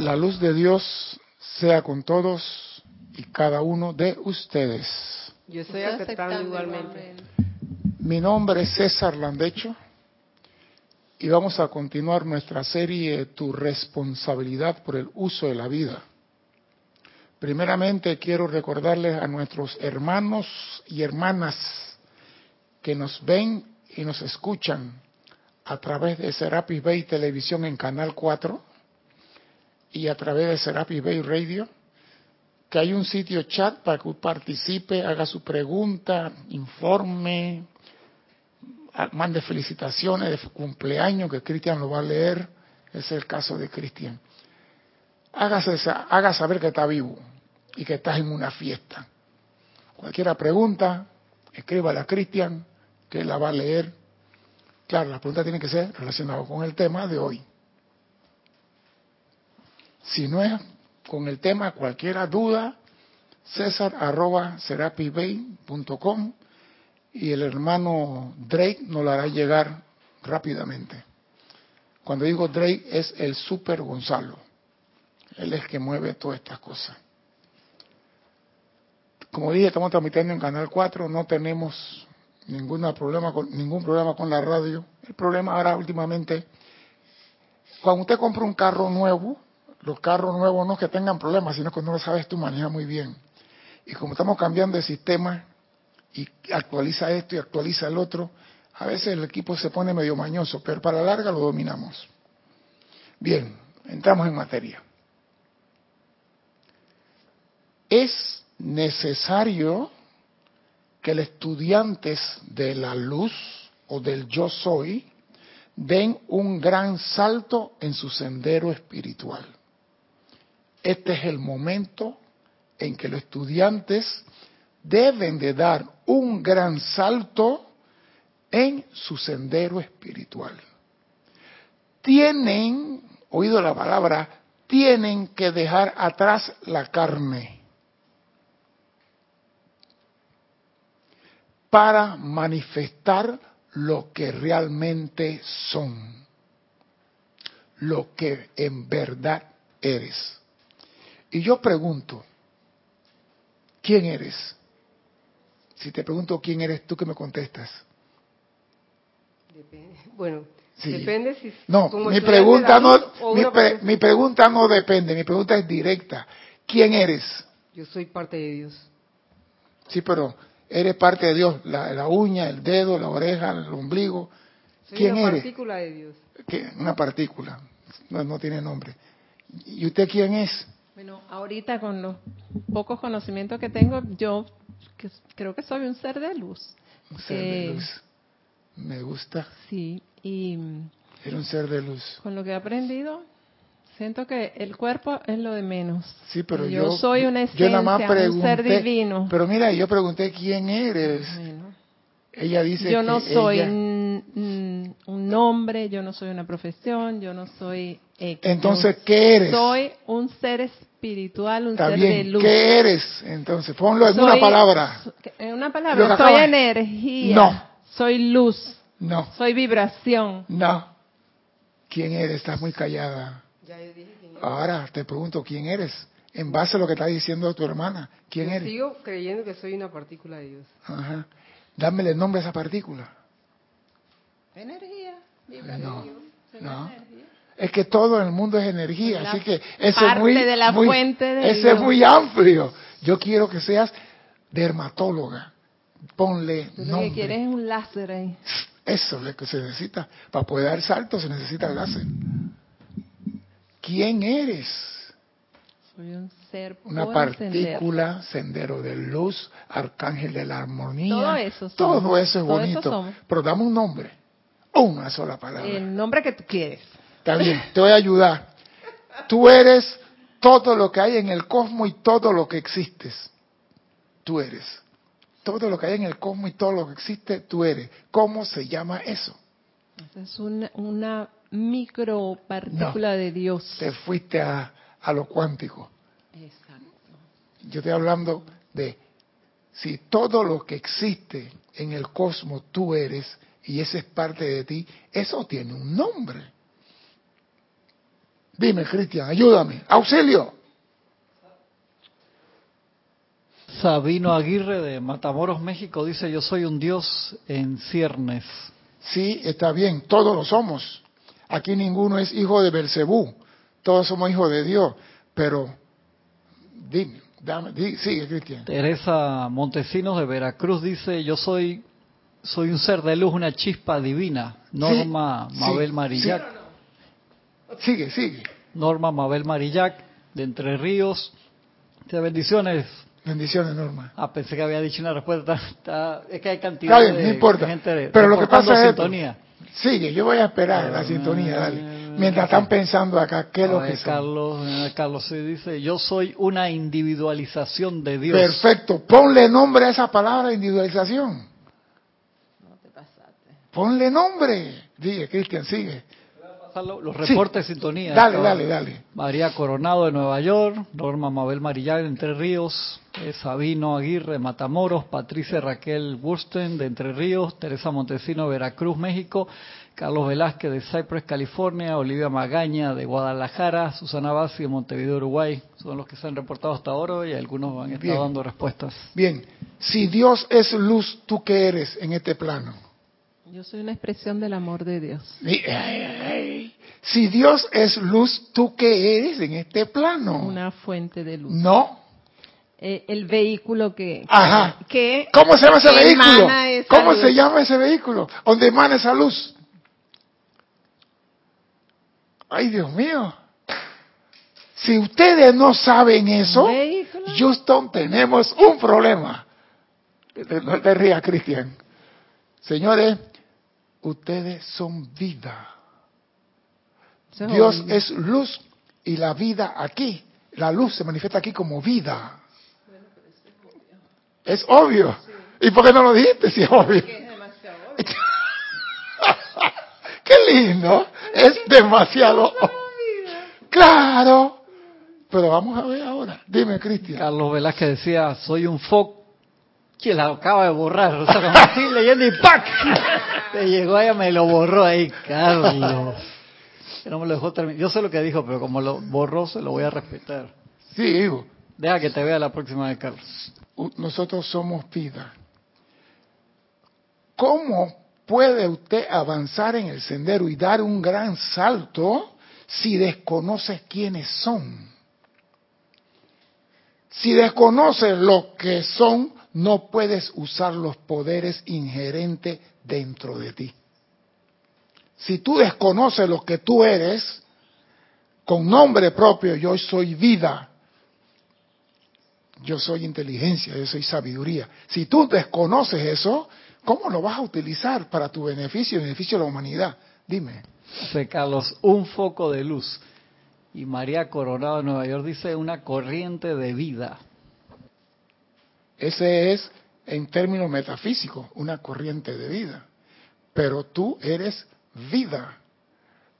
La luz de Dios sea con todos y cada uno de ustedes. Yo estoy aceptando igualmente. Mi nombre es César Landecho y vamos a continuar nuestra serie Tu responsabilidad por el uso de la vida. Primeramente quiero recordarles a nuestros hermanos y hermanas que nos ven y nos escuchan a través de Serapis Bay Televisión en Canal 4 y a través de Serapis Bay Radio, que hay un sitio chat para que participe, haga su pregunta, informe, mande felicitaciones de cumpleaños, que Cristian lo va a leer, es el caso de Cristian. Haga saber que está vivo y que estás en una fiesta. Cualquier pregunta, escríbala a Cristian, que la va a leer. Claro, la pregunta tiene que ser relacionada con el tema de hoy. Si no es con el tema, cualquier duda, César arroba serapisbay.com y el hermano Drake nos lo hará llegar rápidamente. Cuando digo Drake es el super Gonzalo. Él es que mueve todas estas cosas. Como dije, estamos transmitiendo en Canal 4, no tenemos ningún problema con, ningún problema con la radio. El problema ahora últimamente, cuando usted compra un carro nuevo, los carros nuevos no es que tengan problemas, sino que no lo sabes tú manejas muy bien. Y como estamos cambiando de sistema y actualiza esto y actualiza el otro, a veces el equipo se pone medio mañoso, pero para la larga lo dominamos. Bien, entramos en materia. Es necesario que los estudiantes de la luz o del yo soy den un gran salto en su sendero espiritual. Este es el momento en que los estudiantes deben de dar un gran salto en su sendero espiritual. Tienen, oído la palabra, tienen que dejar atrás la carne para manifestar lo que realmente son, lo que en verdad eres. Y yo pregunto, ¿quién eres? Si te pregunto quién eres, ¿tú que me contestas? Depende. Bueno, depende si... No, mi pregunta no, mi, pregunta no depende, mi pregunta es directa. ¿Quién eres? Yo soy parte de Dios. Sí, pero eres parte de Dios. La, uña, el dedo, la oreja, el ombligo. ¿Quién una eres? partícula de Dios. Una partícula. No, no tiene nombre. ¿Y usted quién es? Bueno, ahorita con los pocos conocimientos que tengo, yo creo que soy un ser de luz. Un ser de eh, luz. Me gusta. Sí, y... Era un ser de luz. Con lo que he aprendido, siento que el cuerpo es lo de menos. Sí, pero yo, yo soy una esencia, un ser divino. Pero mira, yo pregunté quién eres. Ella dice yo no soy un nombre, yo no soy una profesión, yo no soy entonces, ¿qué eres? Soy un ser espiritual, un ser de luz. ¿Qué eres? Entonces, ponlo en una palabra. En una palabra, soy energía. No. Soy luz. No. Soy vibración. No. ¿Quién eres? Estás muy callada. Ahora te pregunto, ¿quién eres? En base a lo que está diciendo tu hermana, ¿quién eres? Sigo creyendo que soy una partícula de Dios. Ajá. Dámele el nombre a esa partícula. Energía. No. no. Es que todo en el mundo es energía, así que eso es muy, de la fuente de ese es muy amplio. Yo quiero que seas dermatóloga. Ponle Lo que quieres es un láser ahí. Eso es lo que se necesita. Para poder dar salto se necesita el láser. ¿Quién eres? Soy un ser Una partícula, sendero. de luz, arcángel de la armonía. Todo eso, todo eso es bonito. Pero dame un nombre. Una sola palabra. El nombre que tú quieres. Bien, te voy a ayudar. Tú eres todo lo que hay en el cosmos y todo lo que existes. Tú eres. Todo lo que hay en el cosmos y todo lo que existe, tú eres. ¿Cómo se llama eso? Es una, una micropartícula de Dios. Te fuiste a, a lo cuántico. Exacto. Yo estoy hablando de si todo lo que existe en el cosmos tú eres y ese es parte de ti, eso tiene un nombre. Dime, Cristian, ayúdame. Auxilio. Sabino Aguirre de Matamoros, México, dice, yo soy un Dios en ciernes. Sí, está bien, todos lo somos. Aquí ninguno es hijo de Belcebú, todos somos hijos de Dios, pero dime, dame, sigue Cristian. Teresa Montesinos de Veracruz dice, yo soy soy un ser de luz, una chispa divina. Norma Mabel Marillac. Sigue, sigue. Norma Mabel Marillac de Entre Ríos. Te bendiciones. Bendiciones, Norma. Ah, pensé que había dicho una respuesta. es que hay cantidad de, no importa. gente Pero lo que pasa es Sigue, yo voy a esperar la sintonía, dale. Mientras están pensando acá, ¿qué es lo que Carlos, eh, Carlos se dice, yo soy una individualización de Dios. Perfecto. Ponle nombre a esa palabra, individualización. Ponle nombre. Diga, Cristian, sigue. Los reportes de sintonía. Dale, dale, dale. María Coronado de Nueva York, Norma Mabel Marillán de Entre Ríos, eh, Sabino Aguirre de Matamoros, Patricia Raquel Bursten de Entre Ríos, Teresa Montesino Veracruz, México, Carlos Velázquez de Cypress, California, Olivia Magaña de Guadalajara, Susana Bassi de Montevideo, Uruguay. Son los que se han reportado hasta ahora y algunos han estado dando respuestas. Bien, si Dios es luz, ¿tú qué eres en este plano? Yo soy una expresión del amor de Dios. Si Dios es luz, ¿tú qué eres en este plano? Una fuente de luz. No. Eh, el vehículo que, Ajá. que ¿Cómo se llama ese vehículo? ¿Cómo se llama ese vehículo? Donde emana esa luz. Ay, Dios mío. Si ustedes no saben eso, Houston, tenemos un problema. No te rías, Cristian. Señores, ustedes son vida. Dios es luz y la vida aquí, la luz se manifiesta aquí como vida. Es obvio. ¿Y por qué no lo dijiste si es obvio? qué lindo. Es demasiado Claro. Pero vamos a ver ahora. Dime, Cristian. Carlos Velázquez decía, soy un foco que la acaba de borrar. O sea, como así leyendo y ¡pac! Me llegó ella, me lo borró ahí, Carlos. No me lo dejó terminar. Yo sé lo que dijo, pero como lo borró, se lo voy a respetar. Sí, hijo. Deja que te vea la próxima vez, Carlos. Nosotros somos vida. ¿Cómo puede usted avanzar en el sendero y dar un gran salto si desconoce quiénes son? Si desconoce lo que son, no puedes usar los poderes inherentes dentro de ti. Si tú desconoces lo que tú eres, con nombre propio, yo soy vida, yo soy inteligencia, yo soy sabiduría. Si tú desconoces eso, ¿cómo lo vas a utilizar para tu beneficio y beneficio de la humanidad? Dime. José Carlos, un foco de luz. Y María Coronado de Nueva York dice una corriente de vida. Ese es, en términos metafísicos, una corriente de vida. Pero tú eres vida,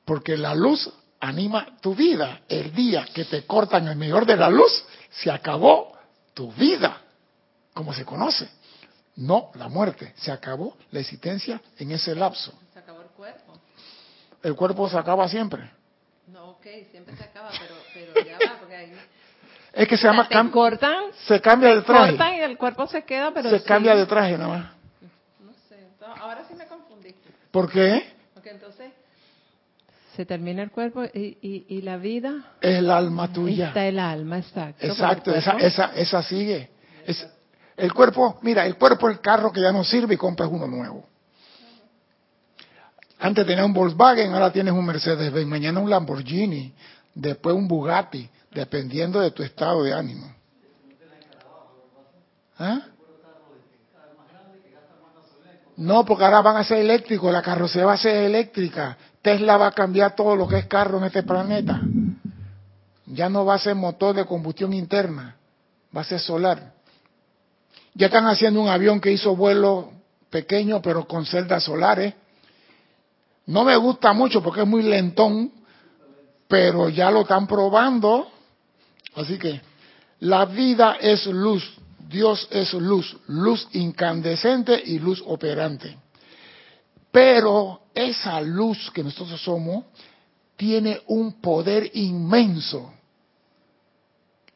porque la luz anima tu vida. El día que te cortan el mejor de la luz, se acabó tu vida, como se conoce. No la muerte, se acabó la existencia en ese lapso. Se acabó el cuerpo. El cuerpo se acaba siempre. No, ok, siempre se acaba, pero, pero ya va, porque ahí es que se llama... Te cortan, se cambia de traje. cortan y el cuerpo se queda, pero Se cambia de traje nada más. No sé, ahora sí me confundí. ¿Por qué? Porque entonces se termina el cuerpo y, y, y, la vida... Es el alma tuya. Está el alma, exacto. Exacto, esa, esa, esa sigue. Es, el cuerpo, mira, el cuerpo es el carro que ya no sirve y compras uno nuevo. Antes tenías un Volkswagen, ahora tienes un Mercedes-Benz, mañana un Lamborghini, después un Bugatti, dependiendo de tu estado de ánimo. ¿Ah? No, porque ahora van a ser eléctricos, la carrocería va a ser eléctrica. Tesla va a cambiar todo lo que es carro en este planeta. Ya no va a ser motor de combustión interna, va a ser solar. Ya están haciendo un avión que hizo vuelo pequeño, pero con celdas solares. No me gusta mucho porque es muy lentón, pero ya lo están probando Así que la vida es luz, Dios es luz, luz incandescente y luz operante. Pero esa luz que nosotros somos tiene un poder inmenso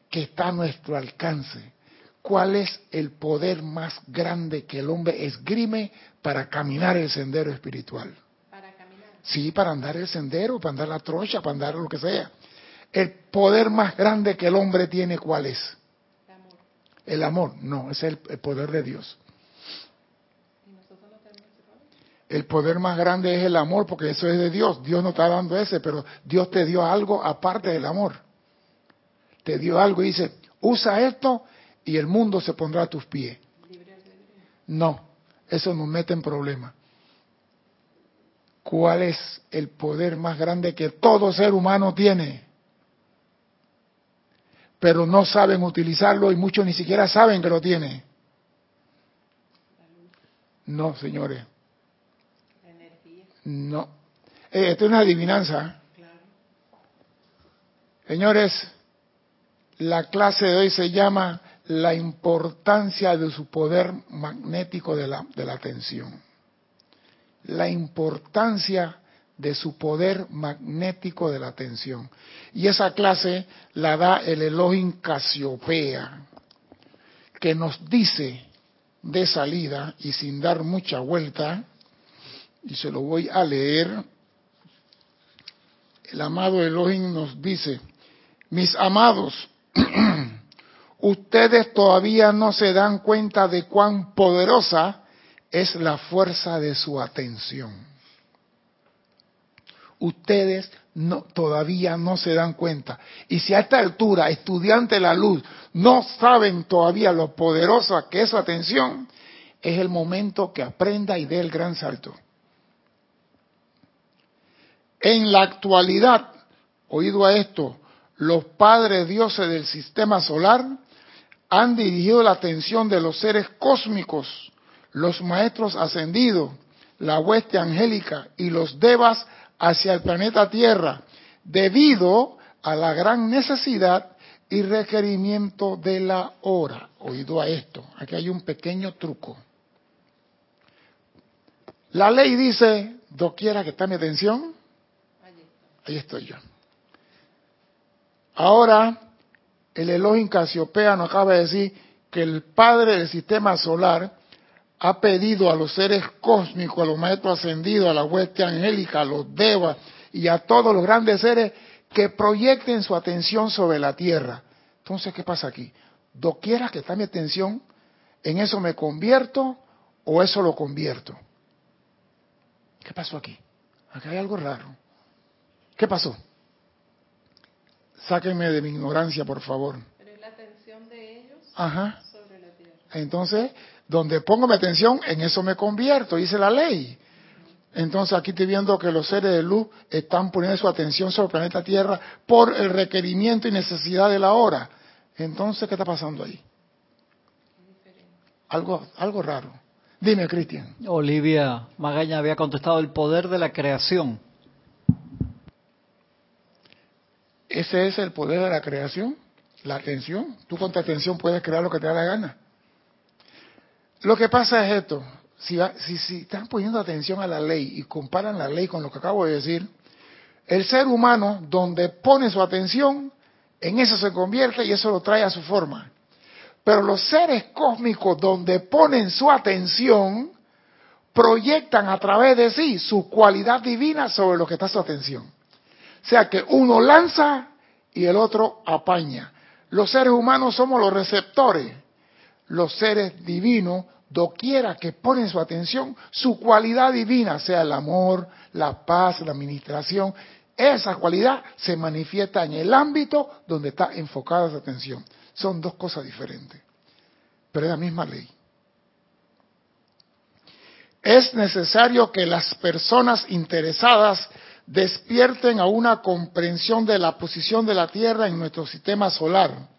que está a nuestro alcance. ¿Cuál es el poder más grande que el hombre esgrime para caminar el sendero espiritual? Para caminar. Sí, para andar el sendero, para andar la trocha, para andar lo que sea. El poder más grande que el hombre tiene, ¿cuál es? El amor. El amor, no, es el, poder de Dios. El poder más grande es el amor, porque eso es de Dios. Dios no está dando ese, pero Dios te dio algo aparte del amor. Te dio algo y dice, usa esto y el mundo se pondrá a tus pies. No, eso nos mete en problemas. ¿Cuál es el poder más grande que todo ser humano tiene? Pero no saben utilizarlo y muchos ni siquiera saben que lo tiene. No, señores. No. Eh, esto es una adivinanza. Señores, la clase de hoy se llama la importancia de su poder magnético de la, de la atención. La importancia de su poder magnético de la atención. Y esa clase la da el Elohim Casiopea, que nos dice de salida y sin dar mucha vuelta, y se lo voy a leer, el amado Elohim nos dice, mis amados, ustedes todavía no se dan cuenta de cuán poderosa es la fuerza de su atención. Ustedes no, todavía no se dan cuenta. Y si a esta altura, estudiante de la luz, no saben todavía lo poderosa que es su atención, es el momento que aprenda y dé el gran salto. En la actualidad, oído a esto, los padres dioses del sistema solar han dirigido la atención de los seres cósmicos, los maestros ascendidos, la hueste angélica y los devas hacia el planeta Tierra, debido a la gran necesidad y requerimiento de la hora. Oído a esto, aquí hay un pequeño truco. La ley dice, doquiera que está mi atención, ahí estoy yo. Ahora, el Elohim Casiopea nos acaba de decir que el Padre del sistema solar ha pedido a los seres cósmicos, a los maestros ascendidos, a la hueste angélica, a los devas y a todos los grandes seres que proyecten su atención sobre la tierra. Entonces, ¿qué pasa aquí? Doquiera que está mi atención, ¿en eso me convierto o eso lo convierto? ¿Qué pasó aquí? Aquí hay algo raro. ¿Qué pasó? Sáquenme de mi ignorancia, por favor. Pero es la atención de ellos Ajá. sobre la tierra. Entonces, donde pongo mi atención, en eso me convierto, dice la ley. Entonces aquí estoy viendo que los seres de luz están poniendo su atención sobre el planeta Tierra por el requerimiento y necesidad de la hora. Entonces, ¿qué está pasando ahí? Algo, algo raro. Dime, Cristian. Olivia Magaña había contestado el poder de la creación. Ese es el poder de la creación, la atención. Tú con tu atención puedes crear lo que te da la gana. Lo que pasa es esto, si, están poniendo atención a la ley y comparan la ley con lo que acabo de decir, el ser humano donde pone su atención, en eso se convierte y eso lo trae a su forma. Pero los seres cósmicos donde ponen su atención, proyectan a través de sí su cualidad divina sobre lo que está su atención. O sea que uno lanza y el otro apaña. Los seres humanos somos los receptores. Los seres divinos, doquiera que ponen su atención, su cualidad divina, sea el amor, la paz, la administración, esa cualidad se manifiesta en el ámbito donde está enfocada su atención. Son dos cosas diferentes, pero es la misma ley. Es necesario que las personas interesadas despierten a una comprensión de la posición de la Tierra en nuestro sistema solar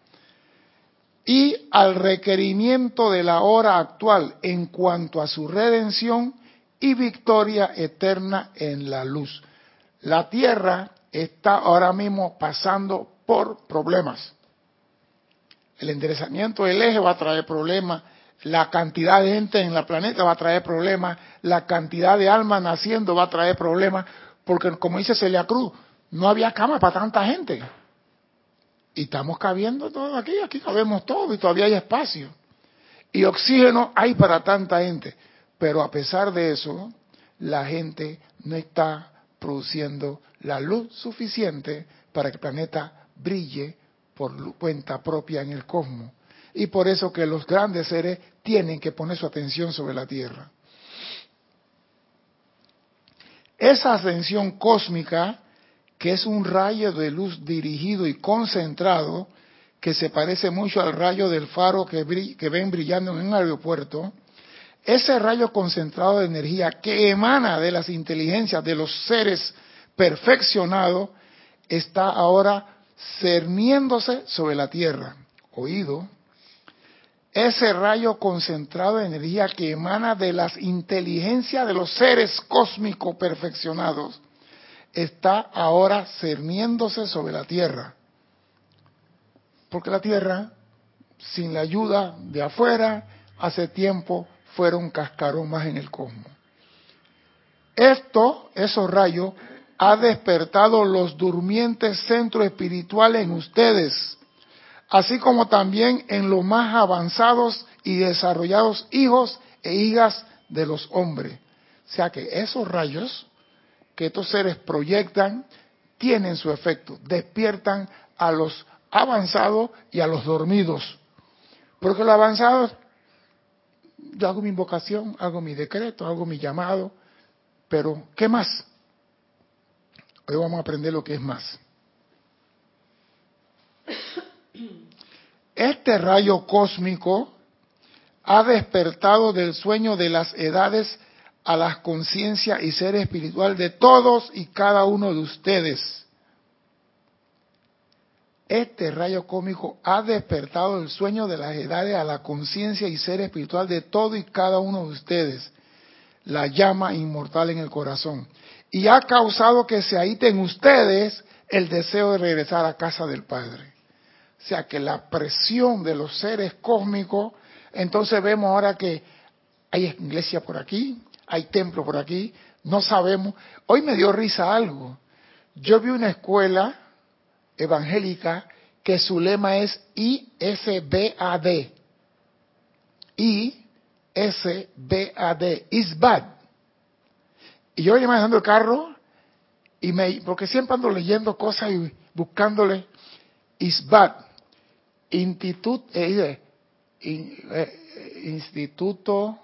y al requerimiento de la hora actual en cuanto a su redención y victoria eterna en la luz. La Tierra está ahora mismo pasando por problemas. El enderezamiento del eje va a traer problemas, la cantidad de gente en la planeta va a traer problemas, la cantidad de almas naciendo va a traer problemas, porque como dice Celia Cruz, no había cama para tanta gente. Y estamos cabiendo todo aquí, aquí cabemos todo y todavía hay espacio. Y oxígeno hay para tanta gente. Pero a pesar de eso, la gente no está produciendo la luz suficiente para que el planeta brille por cuenta propia en el cosmos. Y por eso que los grandes seres tienen que poner su atención sobre la Tierra. Esa ascensión cósmica, que es un rayo de luz dirigido y concentrado, que se parece mucho al rayo del faro que, ven brillando en un aeropuerto, ese rayo concentrado de energía que emana de las inteligencias de los seres perfeccionados está ahora cerniéndose sobre la tierra. Oído, ese rayo concentrado de energía que emana de las inteligencias de los seres cósmicos perfeccionados está ahora cerniéndose sobre la tierra. Porque la tierra, sin la ayuda de afuera, hace tiempo fuera un en el cosmos. Esto, esos rayos, ha despertado los durmientes centros espirituales en ustedes, así como también en los más avanzados y desarrollados hijos e hijas de los hombres. O sea que esos rayos que estos seres proyectan tienen su efecto, despiertan a los avanzados y a los dormidos. Porque los avanzados, yo hago mi invocación, hago mi decreto, hago mi llamado, pero ¿qué más? Hoy vamos a aprender lo que es más. Este rayo cósmico ha despertado del sueño de las edades a la conciencia y ser espiritual de todos y cada uno de ustedes. Este rayo cósmico ha despertado del sueño de las edades a la conciencia y ser espiritual de todo y cada uno de ustedes, la llama inmortal en el corazón y ha causado que se en ustedes el deseo de regresar a casa del Padre. O sea que la presión de los seres cósmicos, entonces vemos ahora que hay iglesia por aquí, hay templo por aquí, no sabemos. Hoy me dio risa algo. Yo vi una escuela evangélica que su lema es ISBAD. ISBAD, ISBAD. Y yo venía manejando el carro y me, porque siempre ando leyendo cosas y buscándole ISBAT, Institut, eh, eh, Instituto,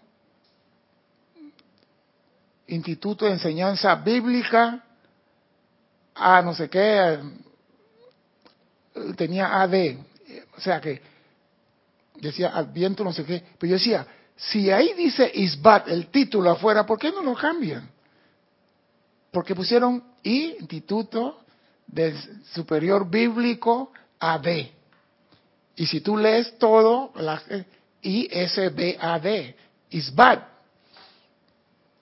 Instituto de Enseñanza Bíblica, a no sé qué, tenía AD, o sea que decía Adviento no sé qué, pero yo decía, si ahí dice ISBAT, el título afuera, ¿por qué no lo cambian? porque pusieron Instituto de Superior Bíblico AD. Y si tú lees todo, la, ISBAD, ISBAD.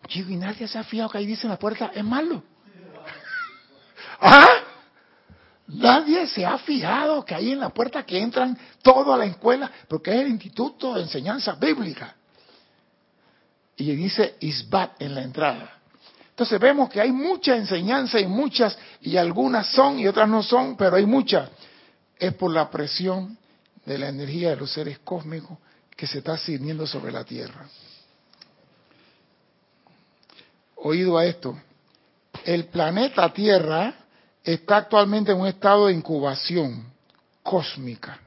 Chico, y nadie se ha fijado que ahí dice en la puerta, es malo. ¿Ah? Nadie se ha fijado que ahí en la puerta que entran todo a la escuela, porque es el Instituto de Enseñanza Bíblica. Y dice ISBAD en la entrada. Entonces vemos que hay mucha enseñanza y muchas, y algunas son y otras no son, pero hay muchas. Es por la presión de la energía de los seres cósmicos que se está sirviendo sobre la Tierra. Oído a esto, el planeta Tierra está actualmente en un estado de incubación cósmica.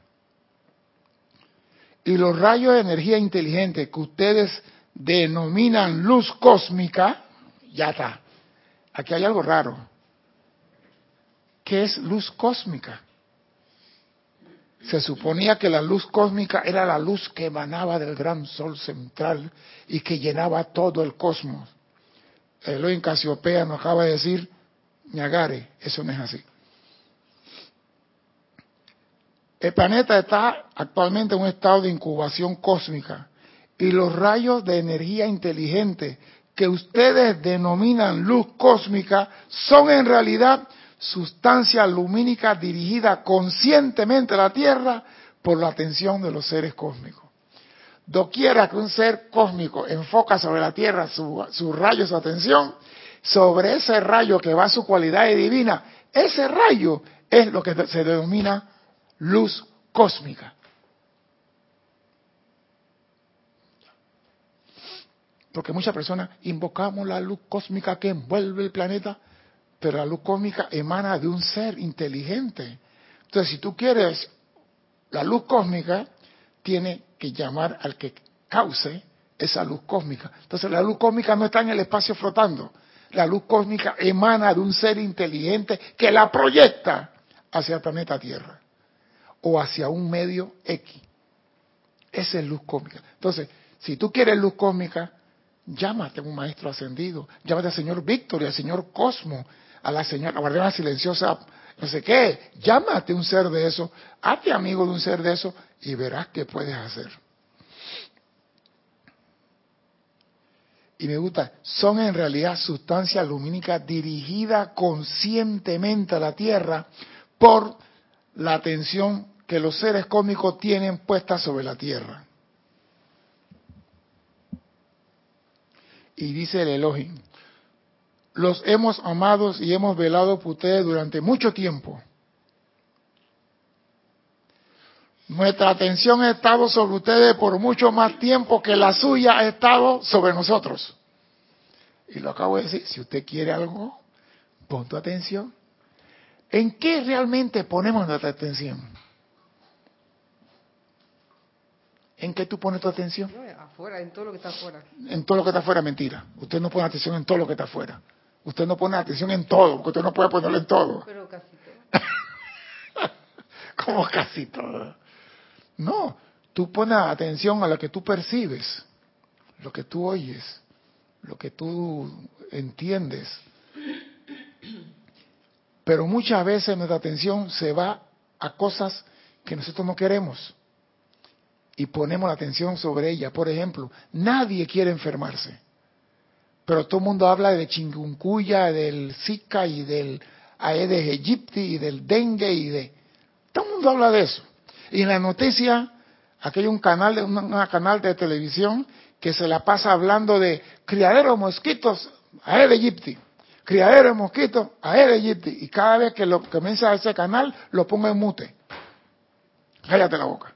Y los rayos de energía inteligente que ustedes denominan luz cósmica, ya está. Aquí hay algo raro. ¿Qué es luz cósmica? Se suponía que la luz cósmica era la luz que emanaba del gran sol central y que llenaba todo el cosmos. Casiopea nos acaba de decir, Ñagare, eso no es así. El planeta está actualmente en un estado de incubación cósmica y los rayos de energía inteligente que ustedes denominan luz cósmica son en realidad sustancia lumínica dirigida conscientemente a la Tierra por la atención de los seres cósmicos. Doquiera que un ser cósmico enfoca sobre la Tierra su, su rayo, su atención, sobre ese rayo que va a su cualidad divina, Ese rayo es lo que se denomina luz cósmica. Porque muchas personas invocamos la luz cósmica que envuelve el planeta, pero la luz cósmica emana de un ser inteligente. Entonces, si tú quieres la luz cósmica, tiene que llamar al que cause esa luz cósmica. Entonces, la luz cósmica no está en el espacio flotando. La luz cósmica emana de un ser inteligente que la proyecta hacia el planeta Tierra o hacia un medio X. Esa es luz cósmica. Entonces, si tú quieres luz cósmica, llámate a un maestro ascendido, llámate al señor Víctor y al señor Cosmo, a la señora guardiana silenciosa, no sé qué, llámate un ser de eso, hazte amigo de un ser de eso y verás qué puedes hacer. Y me gusta, son en realidad sustancias lumínicas dirigidas conscientemente a la Tierra por la atención que los seres cósmicos tienen puesta sobre la Tierra. Y dice el Elohim, los hemos amado y hemos velado por ustedes durante mucho tiempo. Nuestra atención ha estado sobre ustedes por mucho más tiempo que la suya ha estado sobre nosotros. Y lo acabo de decir, si usted quiere algo, pon tu atención. ¿En qué realmente ponemos nuestra atención? ¿En qué tú pones tu atención? afuera, en todo lo que está afuera. En todo lo que está afuera, mentira. Usted no pone atención en todo lo que está afuera. Usted no pone atención en todo, porque usted no puede ponerlo en todo. Pero casi todo. Como casi todo. No, tú pones atención a lo que tú percibes, lo que tú oyes, lo que tú entiendes. Pero muchas veces nuestra atención se va a cosas que nosotros no queremos y ponemos la atención sobre ella. Por ejemplo, nadie quiere enfermarse, pero todo el mundo habla de chinguncuya, del Zika y del Aedes aegypti y del dengue y de... Todo el mundo habla de eso. Y en la noticia, aquí hay un canal, de, canal de televisión que se la pasa hablando de criadero de mosquitos, Aedes aegypti, criadero de mosquitos, Aedes aegypti. Y cada vez que lo comienza ese canal, lo pongo en mute. Cállate la boca.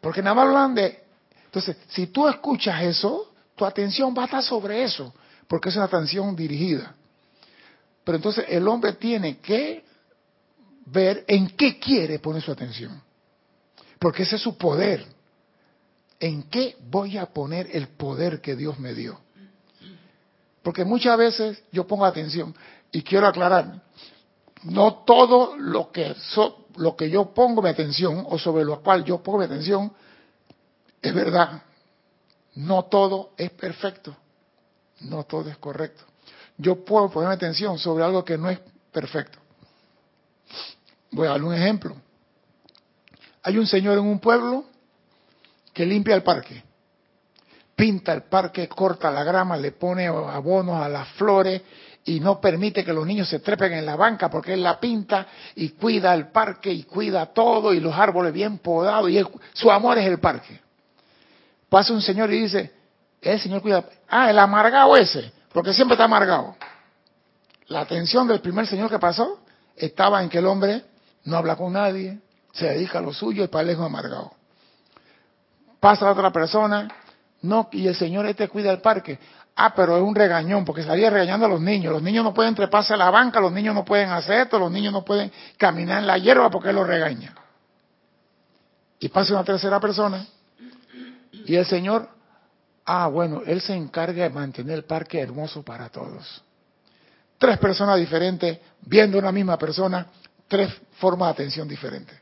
Porque nada más hablan de... Entonces, si tú escuchas eso, tu atención va a estar sobre eso, porque es una atención dirigida. Pero entonces el hombre tiene que ver en qué quiere poner su atención. Porque ese es su poder. ¿En qué voy a poner el poder que Dios me dio? Porque muchas veces yo pongo atención y quiero aclarar, no todo lo que, lo que yo pongo mi atención o sobre lo cual yo pongo mi atención es verdad. No todo es perfecto. No todo es correcto. Yo puedo poner atención sobre algo que no es perfecto. Voy a dar un ejemplo. Hay un señor en un pueblo que limpia el parque. Pinta el parque, corta la grama, le pone abonos a las flores y no permite que los niños se trepen en la banca porque él la pinta y cuida el parque y cuida todo y los árboles bien podados y su amor es el parque. Pasa un señor y dice, el señor cuida, ah, el amargado ese, porque siempre está amargado. La atención del primer señor que pasó estaba en que el hombre no habla con nadie, se dedica a lo suyo y para amargado. Pasa a otra persona, no, y el señor este cuida el parque. Ah, pero es un regañón, porque salía regañando a los niños. Los niños no pueden treparse a la banca, los niños no pueden hacer esto, los niños no pueden caminar en la hierba porque él los regaña. Y pasa una tercera persona, y el Señor, ah, bueno, Él se encarga de mantener el parque hermoso para todos. Tres personas diferentes, viendo una misma persona, tres formas de atención diferentes.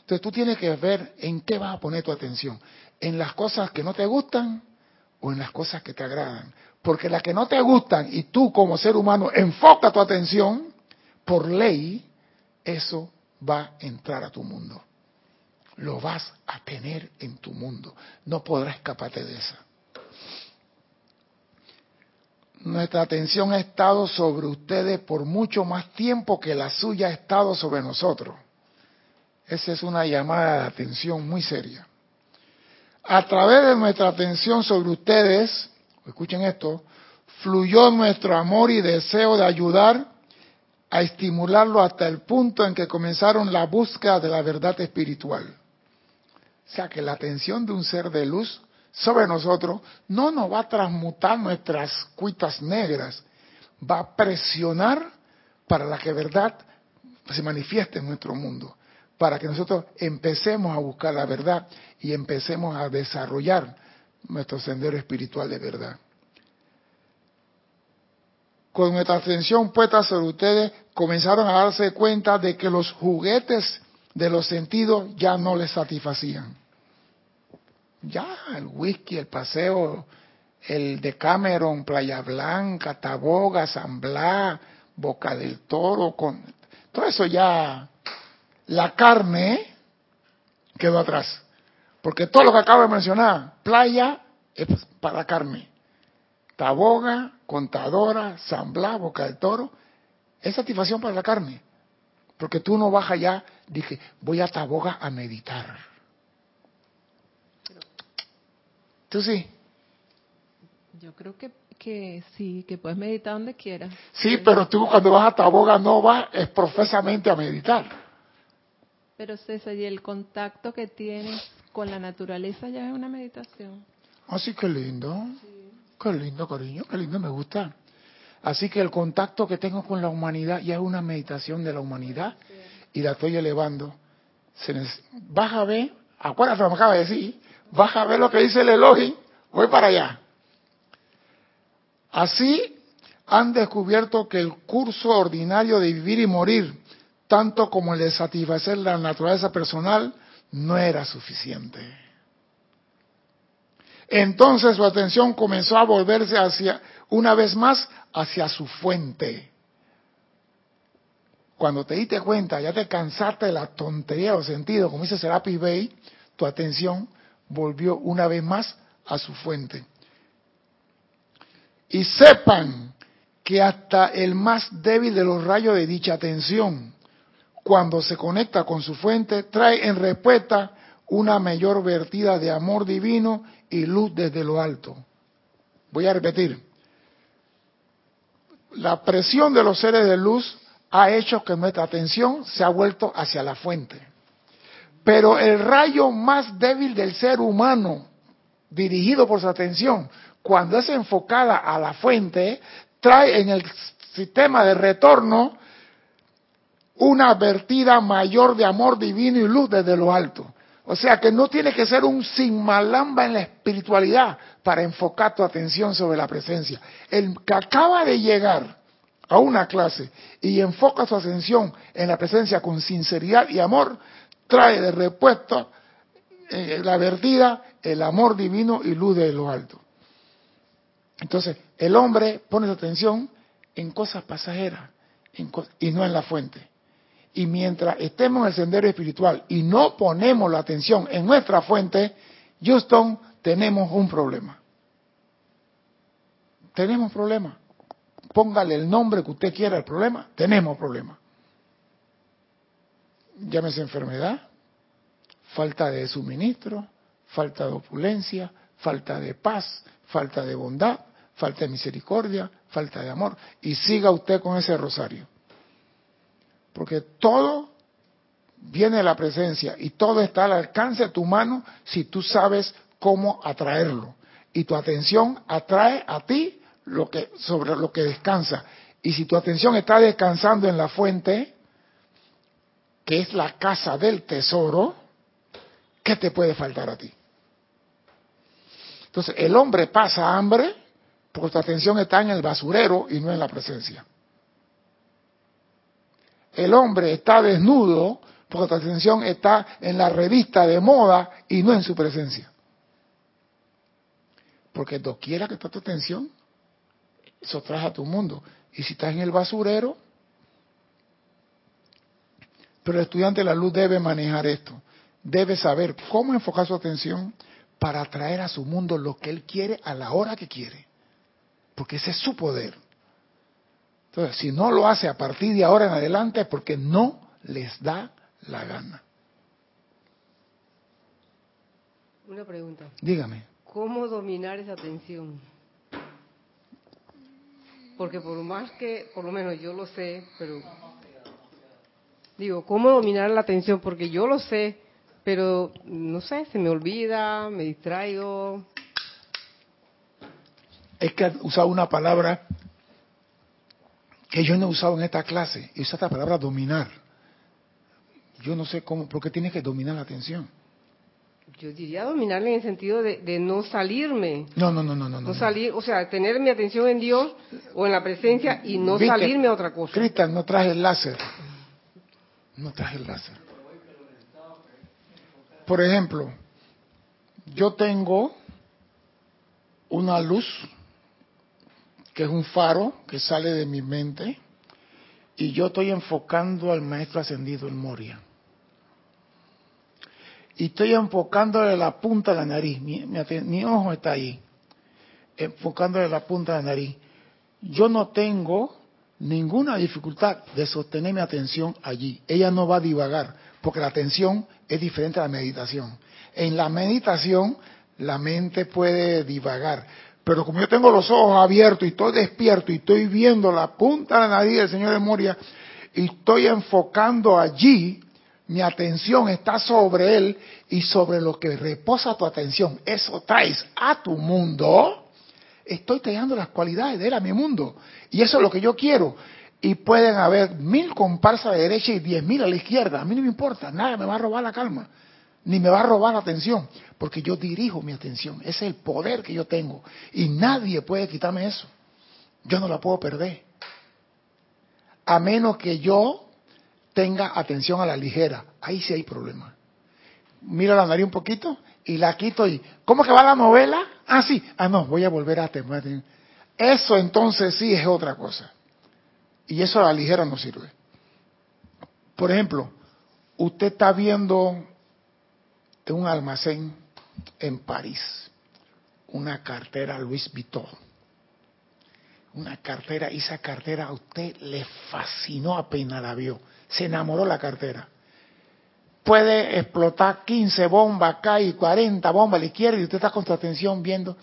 Entonces tú tienes que ver en qué vas a poner tu atención. En las cosas que no te gustan o en las cosas que te agradan. Porque las que no te gustan y tú como ser humano enfoca tu atención, por ley, eso va a entrar a tu mundo. Lo vas a tener en tu mundo. No podrás escaparte de esa. Nuestra atención ha estado sobre ustedes por mucho más tiempo que la suya ha estado sobre nosotros. Esa es una llamada de atención muy seria. A través de nuestra atención sobre ustedes, escuchen esto, fluyó nuestro amor y deseo de ayudar a estimularlo hasta el punto en que comenzaron la búsqueda de la verdad espiritual. O sea que la atención de un ser de luz sobre nosotros no nos va a transmutar nuestras cuitas negras, va a presionar para la que verdad se manifieste en nuestro mundo, para que nosotros empecemos a buscar la verdad y empecemos a desarrollar nuestro sendero espiritual de verdad. Con nuestra atención puesta sobre ustedes, comenzaron a darse cuenta de que los juguetes de los sentidos ya no les satisfacían. Ya, el whisky, el paseo, el de Cameron, Playa Blanca, Taboga, San Boca del Toro, con todo eso ya, la carne quedó atrás. Porque todo lo que acabo de mencionar, playa es para carne. Taboga, Contadora, San Boca del Toro, es satisfacción para la carne. Porque tú no vas allá, dije, voy a Taboga a meditar. ¿Tú sí? Yo creo que, que sí, que puedes meditar donde quieras. Sí, pero tú cuando vas a Taboga no vas es profesamente a meditar. Pero César, y el contacto que tienes con la naturaleza ya es una meditación. Así que lindo. Qué lindo, cariño, qué lindo, me gusta. Así que el contacto que tengo con la humanidad ya es una meditación de la humanidad y la estoy elevando. Se nes- Vas a ver, acuérdate lo que me acaba de decir, vas a ver lo que dice el Elohim, voy para allá. Así han descubierto que el curso ordinario de vivir y morir, tanto como el de satisfacer la naturaleza personal, no era suficiente. Entonces su atención comenzó a volverse hacia, una vez más, hacia su fuente. Cuando te diste cuenta, ya te cansaste de la tontería o sentido, como dice Serapis Bey, tu atención volvió una vez más a su fuente. Y sepan que hasta el más débil de los rayos de dicha atención, cuando se conecta con su fuente, trae en respuesta una mayor vertida de amor divino y luz desde lo alto. Voy a repetir. La presión de los seres de luz ha hecho que nuestra atención se ha vuelto hacia la fuente. Pero el rayo más débil del ser humano, dirigido por su atención, cuando es enfocada a la fuente, trae en el sistema de retorno una vertida mayor de amor divino y luz desde lo alto. O sea que no tiene que ser un sinmalamba en la espiritualidad para enfocar tu atención sobre la presencia. El que acaba de llegar a una clase y enfoca su atención en la presencia con sinceridad y amor, trae de respuesta eh, la vertida, el amor divino y luz de lo alto. Entonces, el hombre pone su atención en cosas pasajeras y no en la fuente. Y mientras estemos en el sendero espiritual y no ponemos la atención en nuestra fuente, Houston, tenemos un problema. Tenemos problema. Póngale el nombre que usted quiera al problema, tenemos problema. Llámese enfermedad, falta de suministro, falta de opulencia, falta de paz, falta de bondad, falta de misericordia, falta de amor. Y siga usted con ese rosario. Porque todo viene de la presencia y todo está al alcance de tu mano si tú sabes cómo atraerlo. Y tu atención atrae a ti lo que, sobre lo que descansa. Y si tu atención está descansando en la fuente, que es la casa del tesoro, ¿qué te puede faltar a ti? Entonces, el hombre pasa hambre porque tu atención está en el basurero y no en la presencia. El hombre está desnudo porque tu atención está en la revista de moda y no en su presencia. Porque doquiera que está tu atención, eso trae a tu mundo. Y si estás en el basurero, pero el estudiante de la luz debe manejar esto. Debe saber cómo enfocar su atención para atraer a su mundo lo que él quiere a la hora que quiere. Porque ese es su poder. Entonces, si no lo hace a partir de ahora en adelante es porque no les da la gana. Una pregunta. Dígame. ¿Cómo dominar esa tensión? Porque por más que, por lo menos yo lo sé, pero digo, ¿cómo dominar la atención? Porque yo lo sé, pero no sé, se me olvida, me distraigo. Es que has usado una palabra que yo no he usado en esta clase. Y usa esta palabra dominar. Yo no sé cómo, ¿por qué tienes que dominar la atención? Yo diría dominarla en el sentido de, de no salirme. No, no, no, no, no. No salir, o sea, tener mi atención en Dios o en la presencia y no Viste, salirme a otra cosa. Cristian, no traje el láser. No traje el láser. Por ejemplo, yo tengo una luz que es un faro que sale de mi mente y yo estoy enfocando al maestro ascendido en Moria. Y estoy enfocándole la punta de la nariz. Mi, mi ojo está ahí. Enfocándole la punta de la nariz. Yo no tengo ninguna dificultad de sostener mi atención allí. Ella no va a divagar, porque la atención es diferente a la meditación. En la meditación, la mente puede divagar. Pero como yo tengo los ojos abiertos y estoy despierto y estoy viendo la punta de la nariz del Señor de Moria y estoy enfocando allí, mi atención está sobre Él y sobre lo que reposa tu atención. Eso traes a tu mundo estoy trayendo las cualidades de él a mi mundo. Y eso es lo que yo quiero. Y pueden haber mil comparsas de derecha y diez mil a la izquierda. A mí no me importa, nada me va a robar la calma, ni me va a robar la atención, porque yo dirijo mi atención. Ese es el poder que yo tengo. Y nadie puede quitarme eso. Yo no la puedo perder. A menos que yo tenga atención a la ligera. Ahí sí hay problema. Mira la nariz un poquito y la quito y ¿cómo que va la novela? Ah, sí. Ah, no, voy a volver a tener. Eso entonces sí es otra cosa. Y eso a la ligera no sirve. Por ejemplo, usted está viendo de un almacén en París una cartera Louis Vuitton. Una cartera, y esa cartera a usted le fascinó apenas la vio. Se enamoró la cartera puede explotar 15 bombas acá y 40 bombas a la izquierda y usted está con su atención viendo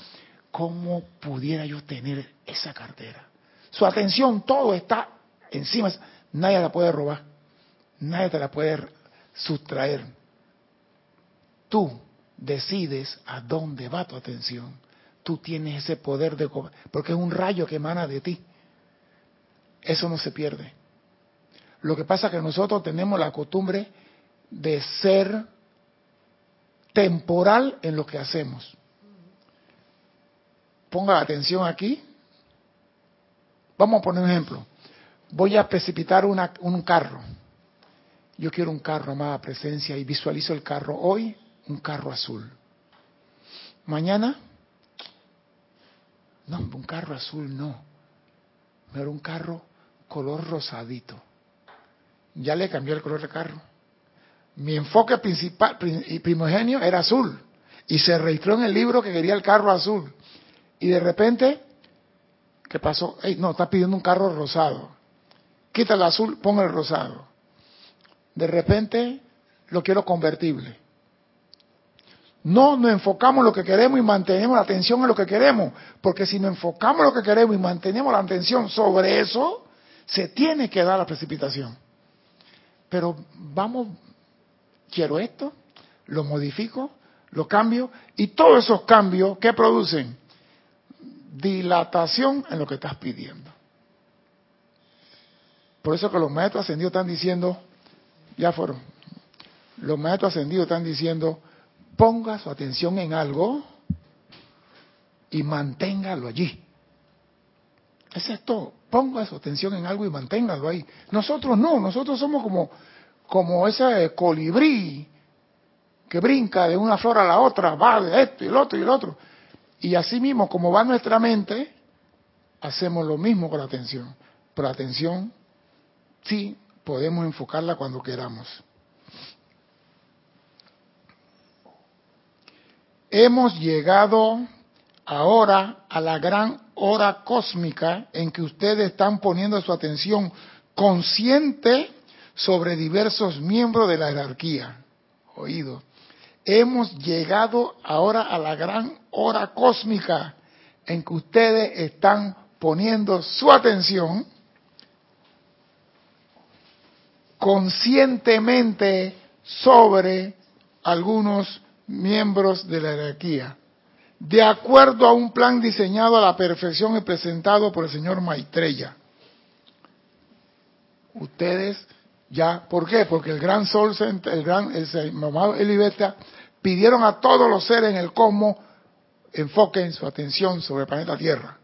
cómo pudiera yo tener esa cartera. Su atención, todo está encima, nadie la puede robar, nadie te la puede sustraer. Tú decides a dónde va tu atención. Tú tienes ese poder de... porque es un rayo que emana de ti. Eso no se pierde. Lo que pasa es que nosotros tenemos la costumbre de ser temporal en lo que hacemos. Ponga atención aquí. Vamos a poner un ejemplo. Voy a precipitar una, un carro. Yo quiero un carro, amada presencia, y visualizo el carro hoy, un carro azul. Mañana, no, un carro azul no. Pero un carro color rosadito. Ya le cambié el color del carro mi enfoque principal y primogenio era azul y se registró en el libro que quería el carro azul. Y de repente ¿qué pasó? No, está pidiendo un carro rosado. Quita el azul, ponga el rosado. De repente lo quiero convertible. No nos enfocamos en lo que queremos y mantenemos la atención en lo que queremos porque si nos enfocamos en lo que queremos y mantenemos la atención sobre eso se tiene que dar la precipitación. Pero vamos quiero esto, lo modifico, lo cambio, y todos esos cambios, ¿qué producen? Dilatación en lo que estás pidiendo. Por eso que los maestros ascendidos están diciendo, ya fueron, los maestros ascendidos están diciendo, ponga su atención en algo y manténgalo allí. Eso es todo. Ponga su atención en algo y manténgalo ahí. Nosotros no, nosotros somos como como ese colibrí que brinca de una flor a la otra, va de esto y el otro y el otro. Y así mismo, como va nuestra mente, hacemos lo mismo con la atención. Pero la atención sí podemos enfocarla cuando queramos. Hemos llegado ahora a la gran hora cósmica en que ustedes están poniendo su atención consciente sobre diversos miembros de la jerarquía. Oído. Hemos llegado ahora a la gran hora cósmica en que ustedes están poniendo su atención conscientemente sobre algunos miembros de la jerarquía, de acuerdo a un plan diseñado a la perfección y presentado por el señor Maitreya. Ustedes ya, ¿por qué? Porque el gran sol, el gran, el mamado Elibeta, pidieron a todos los seres en el cosmos enfoquen su atención sobre el planeta Tierra.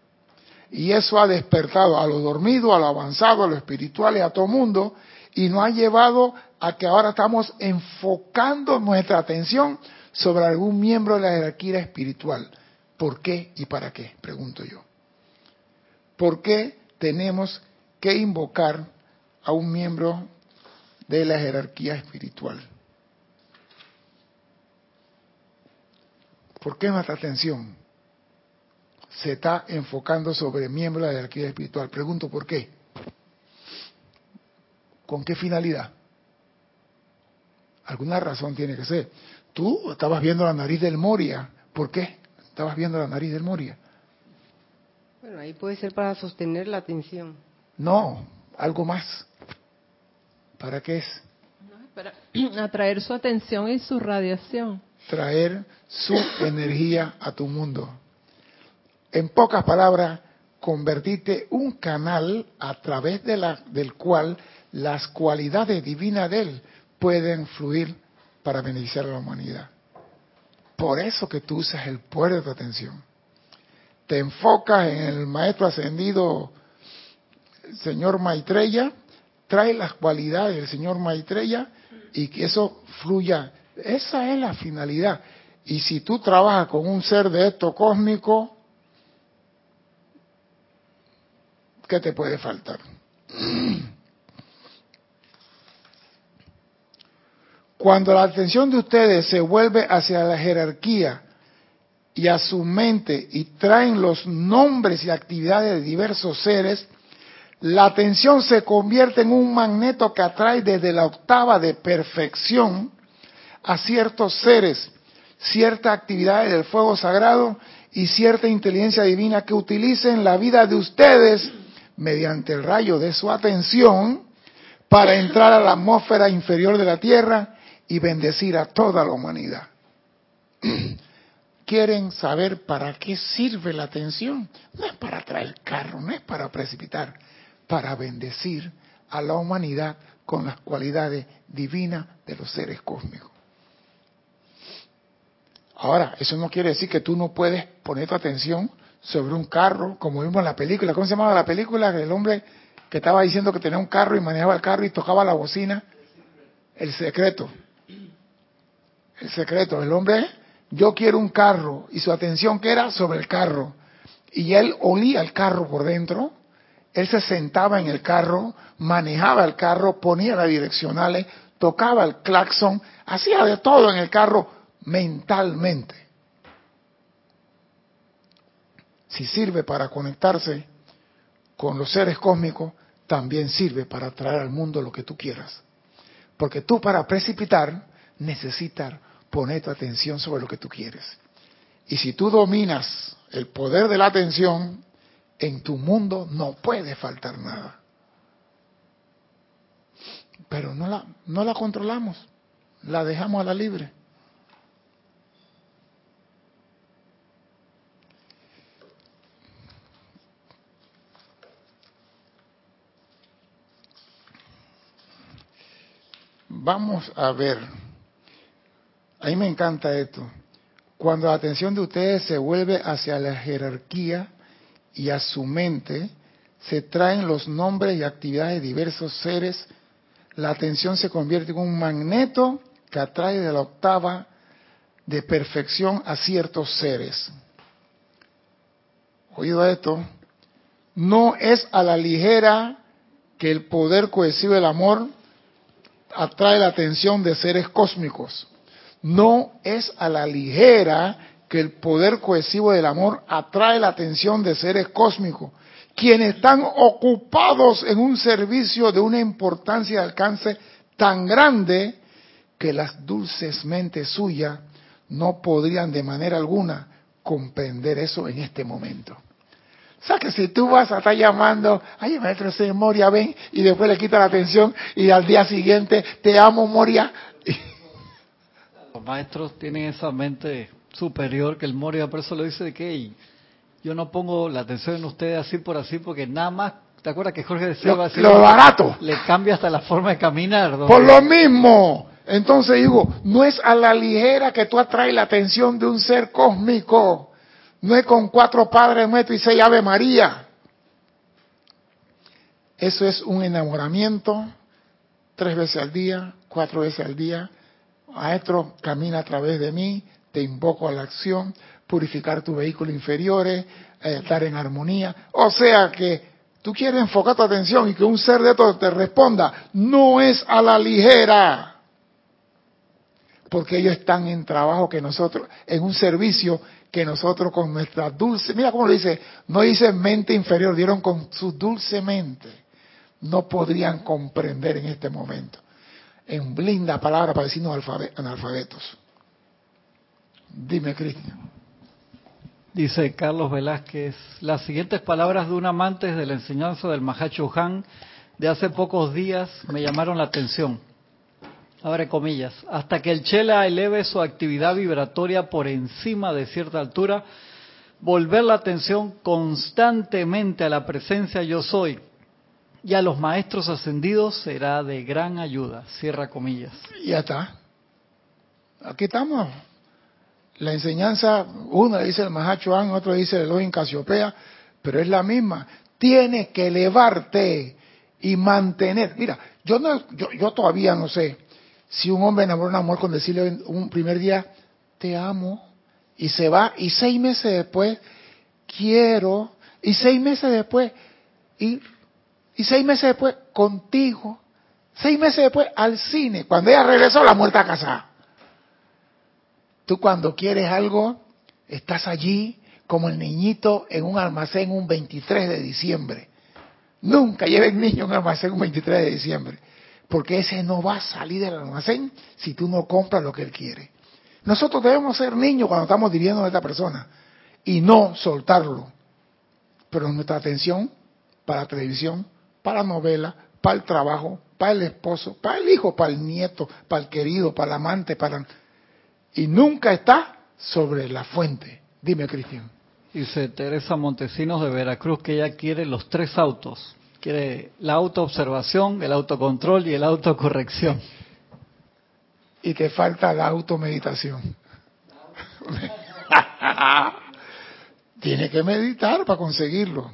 Y eso ha despertado a los dormidos, a los avanzados, a los espirituales, a todo mundo, y nos ha llevado a que ahora estamos enfocando nuestra atención sobre algún miembro de la jerarquía espiritual. ¿Por qué y para qué? Pregunto yo. ¿Por qué tenemos que invocar a un miembro de la jerarquía espiritual? ¿Por qué nuestra atención se está enfocando sobre miembros de la jerarquía espiritual? Pregunto por qué. ¿Con qué finalidad? Alguna razón tiene que ser. Tú estabas viendo la nariz del Moria. ¿Por qué? Estabas viendo la nariz del Moria. Bueno, ahí puede ser para sostener la atención. No, algo más. ¿Para qué es? para atraer su atención y su radiación. Traer su energía a tu mundo. En pocas palabras, convertirte un canal a través de la, del cual las cualidades divinas de Él pueden fluir para beneficiar a la humanidad. Por eso que tú usas el poder de tu atención. Te enfocas en el maestro ascendido, señor Maitreya, trae las cualidades del señor Maitreya y que eso fluya. Esa es la finalidad. Y si tú trabajas con un ser de esto cósmico, ¿qué te puede faltar? Cuando la atención de ustedes se vuelve hacia la jerarquía y a su mente y traen los nombres y actividades de diversos seres, la atención se convierte en un magneto que atrae desde la octava de perfección a ciertos seres, ciertas actividades del fuego sagrado y cierta inteligencia divina que utilicen la vida de ustedes mediante el rayo de su atención para entrar a la atmósfera inferior de la Tierra y bendecir a toda la humanidad. Quieren saber para qué sirve la atención. No es para traer carro, no es para precipitar, para bendecir a la humanidad con las cualidades divinas de los seres cósmicos. Ahora, eso no quiere decir que tú no puedes poner tu atención sobre un carro, como vimos en la película. ¿Cómo se llamaba la película? El hombre que estaba diciendo que tenía un carro y manejaba el carro y tocaba la bocina. El secreto el secreto. El hombre, yo quiero un carro y su atención que era sobre el carro. Y él olía el carro por dentro, él se sentaba en el carro, manejaba el carro, ponía las direccionales, tocaba el claxon, hacía de todo en el carro mentalmente. Si sirve para conectarse con los seres cósmicos, también sirve para traer al mundo lo que tú quieras. Porque tú para precipitar necesitas poner tu atención sobre lo que tú quieres. Y si tú dominas el poder de la atención, en tu mundo no puede faltar nada. Pero no la, no la controlamos, la dejamos a la libre. Vamos a ver a mí me encanta esto. Cuando la atención de ustedes se vuelve hacia la jerarquía y a su mente, se traen los nombres y actividades de diversos seres, la atención se convierte en un magneto que atrae de la octava de perfección a ciertos seres. Oído esto, no es a la ligera que el poder cohesivo del amor atrae la atención de seres cósmicos. No es a la ligera que el poder cohesivo del amor atrae la atención de seres cósmicos, quienes están ocupados en un servicio de una importancia de alcance tan grande que las dulces mentes suyas no podrían de manera alguna comprender eso en este momento. O sea que si tú vas a estar llamando, ay maestro, ese Moria, ven, y después le quita la atención y al día siguiente, te amo Moria. Los maestros tienen esa mente superior que el Moria, por eso lo dice de que yo no pongo la atención en ustedes así por así porque nada más ¿Te acuerdas que Jorge decía lo, lo barato? Le cambia hasta la forma de caminar. Por lo mismo. Entonces digo, no es a la ligera que tú atraes la atención de un ser cósmico. No es con cuatro padres nuestros y seis Ave María. Eso es un enamoramiento tres veces al día, cuatro veces al día. Maestro, camina a través de mí, te invoco a la acción, purificar tus vehículos inferiores, eh, estar en armonía. O sea que tú quieres enfocar tu atención y que un ser de estos te responda, no es a la ligera. Porque ellos están en trabajo que nosotros, en un servicio que nosotros con nuestra dulce, mira cómo lo dice, no dice mente inferior, dieron con su dulce mente. No podrían comprender en este momento. En blinda palabra para decirnos analfabetos. Dime, Cristian. Dice Carlos Velázquez, las siguientes palabras de un amante de la enseñanza del Mahacho Han de hace pocos días me llamaron la atención. Abre comillas, hasta que el Chela eleve su actividad vibratoria por encima de cierta altura, volver la atención constantemente a la presencia yo soy y a los maestros ascendidos será de gran ayuda. Cierra comillas. Ya está. Aquí estamos la enseñanza, uno dice el Mahachoan, otro dice el Elohim Casiopea, pero es la misma. Tienes que elevarte y mantener. Mira, yo no, yo, yo todavía no sé si un hombre enamora a una mujer con decirle un primer día, te amo, y se va, y seis meses después, quiero, y seis meses después, ir, y seis meses después, contigo, seis meses después, al cine. Cuando ella regresó, la muerta a casar. Tú cuando quieres algo, estás allí como el niñito en un almacén un 23 de diciembre. Nunca lleves niño en un almacén un 23 de diciembre, porque ese no va a salir del almacén si tú no compras lo que él quiere. Nosotros debemos ser niños cuando estamos dirigiendo a esta persona y no soltarlo. Pero nuestra atención para la televisión, para la novela, para el trabajo, para el esposo, para el hijo, para el nieto, para el querido, para el amante, para y nunca está sobre la fuente. Dime, Cristian. Dice Teresa Montesinos de Veracruz que ella quiere los tres autos. Quiere la autoobservación, el autocontrol y el autocorrección. Y te falta la automeditación. Tiene que meditar para conseguirlo.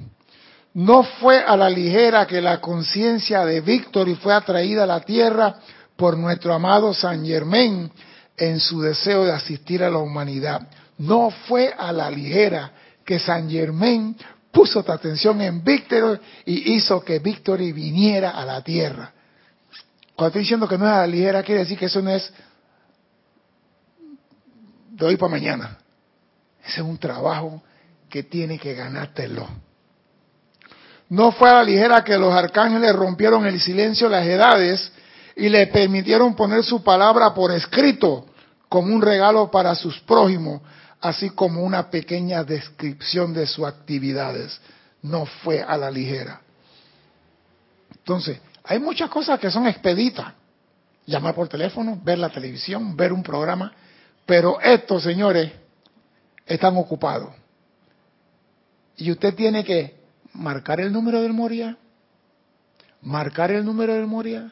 No fue a la ligera que la conciencia de Víctor y fue atraída a la tierra por nuestro amado San Germain, en su deseo de asistir a la humanidad. No fue a la ligera que San Germain puso atención en Víctor y hizo que Víctor viniera a la tierra. Cuando estoy diciendo que no es a la ligera, quiere decir que eso no es de hoy para mañana. Ese es un trabajo que tiene que ganártelo. No fue a la ligera que los arcángeles rompieron el silencio de las edades y le permitieron poner su palabra por escrito como un regalo para sus prójimos, así como una pequeña descripción de sus actividades. No fue a la ligera. Entonces, hay muchas cosas que son expeditas. Llamar por teléfono, ver la televisión, ver un programa, pero estos señores están ocupados. Y usted tiene que marcar el número del Moria, marcar el número del Moria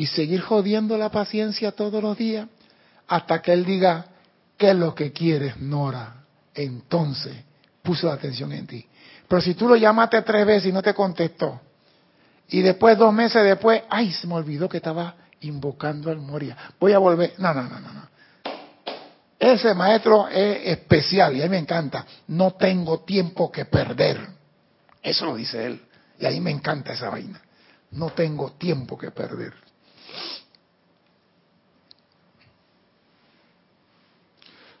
y seguir jodiendo la paciencia todos los días hasta que él diga, ¿qué es lo que quieres, Nora? Entonces puso la atención en ti. Pero si tú lo llamaste tres veces y no te contestó, y después, dos meses después, ay, se me olvidó que estaba invocando al Moria. Voy a volver. No, no, no, no, no. Ese maestro es especial y a mí me encanta. No tengo tiempo que perder. Eso lo dice él. Y a mí me encanta esa vaina. No tengo tiempo que perder.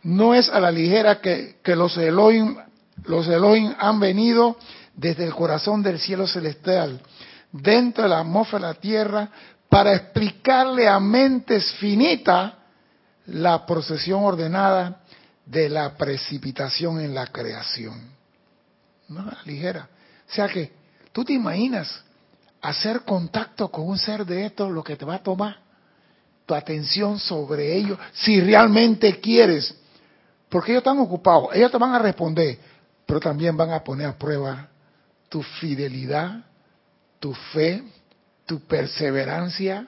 No es a la ligera que, los Elohim, los Elohim han venido desde el corazón del cielo celestial, dentro de la atmósfera de la tierra, para explicarle a mentes finitas la procesión ordenada de la precipitación en la creación. No ligera. O sea que, tú te imaginas hacer contacto con un ser de esto, lo que te va a tomar tu atención sobre ellos, si realmente quieres. Porque ellos están ocupados, ellos te van a responder, pero también van a poner a prueba tu fidelidad, tu fe, tu perseverancia,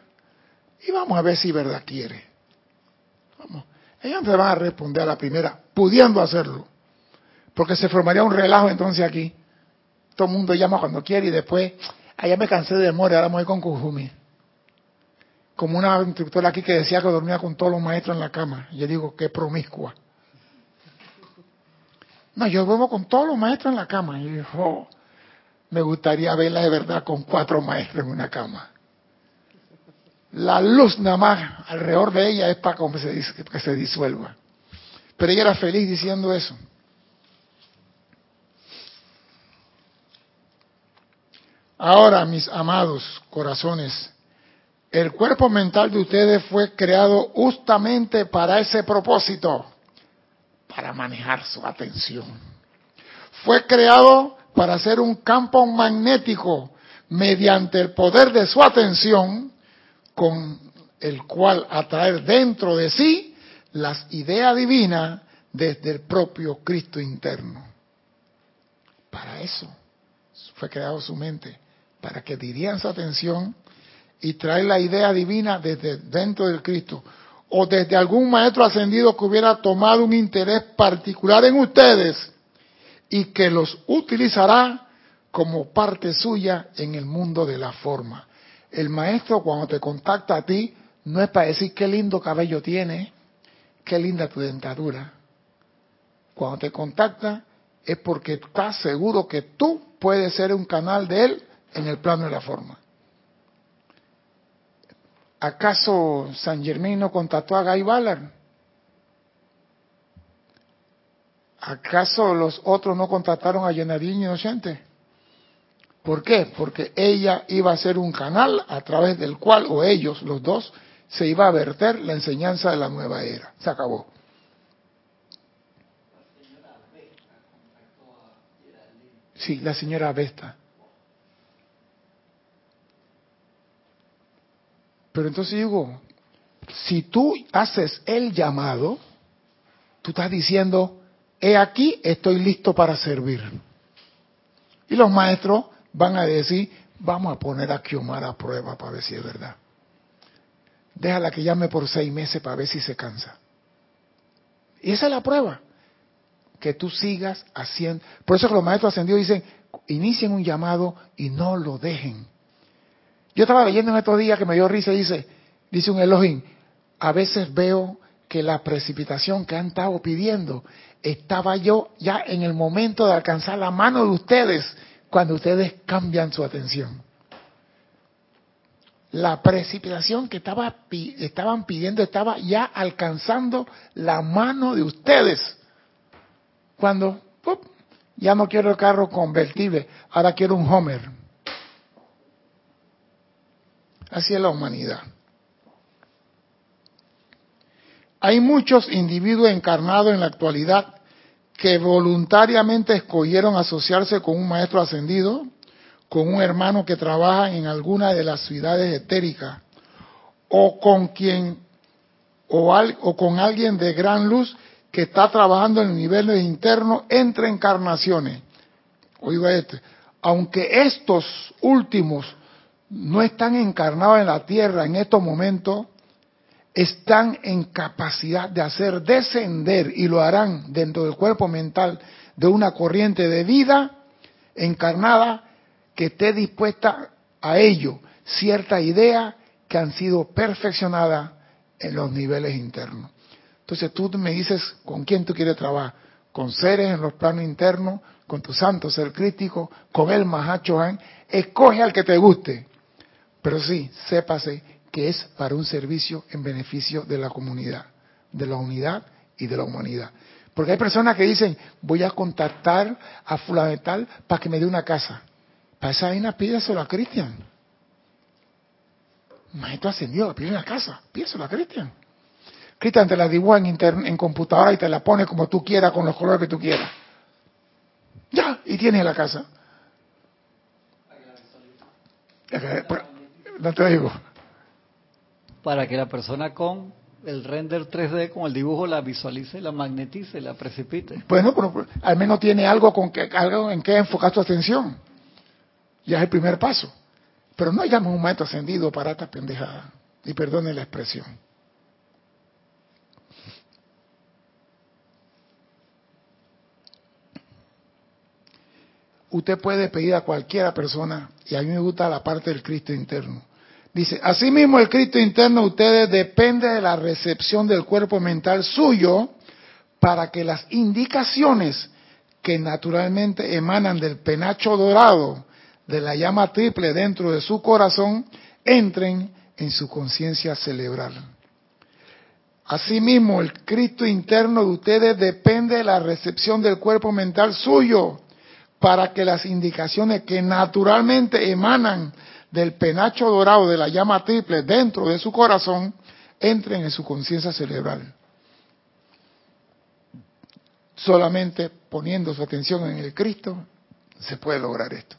y vamos a ver si verdad quiere. Vamos. Ellos te van a responder a la primera, pudiendo hacerlo. Porque se formaría un relajo entonces aquí. Todo el mundo llama cuando quiere y después, allá me cansé de demora, ahora me voy con Kujumi. Como una instructora aquí que decía que dormía con todos los maestros en la cama. Yo digo, qué promiscua. No, yo duermo con todos los maestros en la cama. Y yo, oh, me gustaría verla de verdad con cuatro maestros en una cama. La luz nada más alrededor de ella es para que se, que se disuelva. Pero ella era feliz diciendo eso. Ahora, mis amados corazones, el cuerpo mental de ustedes fue creado justamente para ese propósito, para manejar su atención. Fue creado para hacer un campo magnético mediante el poder de su atención con el cual atraer dentro de sí las ideas divinas desde el propio Cristo interno. Para eso fue creado su mente, para que dirían su atención y traer la idea divina desde dentro del Cristo o desde algún maestro ascendido que hubiera tomado un interés particular en ustedes y que los utilizará como parte suya en el mundo de la forma. El maestro cuando te contacta a ti no es para decir qué lindo cabello tiene, qué linda tu dentadura. Cuando te contacta es porque está seguro que tú puedes ser un canal de él en el plano de la forma. ¿Acaso San Germán no contactó a Guy Ballard? ¿Acaso los otros no contactaron a Yenadín Inocente? ¿Por qué? Porque ella iba a ser un canal a través del cual, o ellos, los dos, se iba a verter la enseñanza de la nueva era. Se acabó. Sí, la señora Vesta. Pero entonces digo, si tú haces el llamado, tú estás diciendo, he aquí, estoy listo para servir. Y los maestros van a decir, vamos a poner a Kiomara a prueba para ver si es verdad. Déjala que llame por seis meses para ver si se cansa. Y esa es la prueba. Que tú sigas haciendo. Por eso que los maestros ascendidos dicen, inicien un llamado y no lo dejen. Yo estaba leyendo en estos días que me dio risa, dice, dice un Elohim, a veces veo que la precipitación que han estado pidiendo, estaba yo ya en el momento de alcanzar la mano de ustedes cuando ustedes cambian su atención. La precipitación que estaba, estaban pidiendo estaba ya alcanzando la mano de ustedes. Cuando ya no quiero el carro convertible, ahora quiero un Homer. Es la humanidad. Hay muchos individuos encarnados en la actualidad que voluntariamente escogieron asociarse con un maestro ascendido, con un hermano que trabaja en alguna de las ciudades etéricas, o con quien o, o con alguien de gran luz que está trabajando en niveles internos entre encarnaciones. Oiga este, aunque estos últimos no están encarnados en la tierra en estos momentos, están en capacidad de hacer descender y lo harán dentro del cuerpo mental de una corriente de vida encarnada que esté dispuesta a ello, cierta idea que han sido perfeccionadas en los niveles internos. Entonces tú me dices con quién tú quieres trabajar, con seres en los planos internos, con tu santo ser crítico, con el Mahachohan, escoge al que te guste. Pero sí, sépase que es para un servicio en beneficio de la comunidad, de la unidad y de la humanidad. Porque hay personas que dicen, voy a contactar a fulano para que me dé una casa. Para esa vaina pídeselo a Cristian. Maestro ascendió, pide una casa, pídeselo a Cristian. Cristian te la dibuja en, en computadora y te la pone como tú quieras, con los colores que tú quieras. Ya, y tienes la casa. No te digo. Para que la persona con el render 3D, con el dibujo, la visualice, la magnetice, la precipite. Bueno, pero al menos tiene algo, con que, algo en que enfocar tu atención. Ya es el primer paso. Pero no llames un maestro ascendido para esta pendejada. Y perdone la expresión. Usted puede pedir a cualquiera persona, y a mí me gusta la parte del Cristo interno. Dice, asimismo el Cristo interno de ustedes depende de la recepción del cuerpo mental suyo para que las indicaciones que naturalmente emanan del penacho dorado de la llama triple dentro de su corazón entren en su conciencia cerebral. Asimismo, el Cristo interno de ustedes depende de la recepción del cuerpo mental suyo para que las indicaciones que naturalmente emanan del penacho dorado de la llama triple dentro de su corazón entren en su conciencia cerebral. Solamente poniendo su atención en el Cristo se puede lograr esto.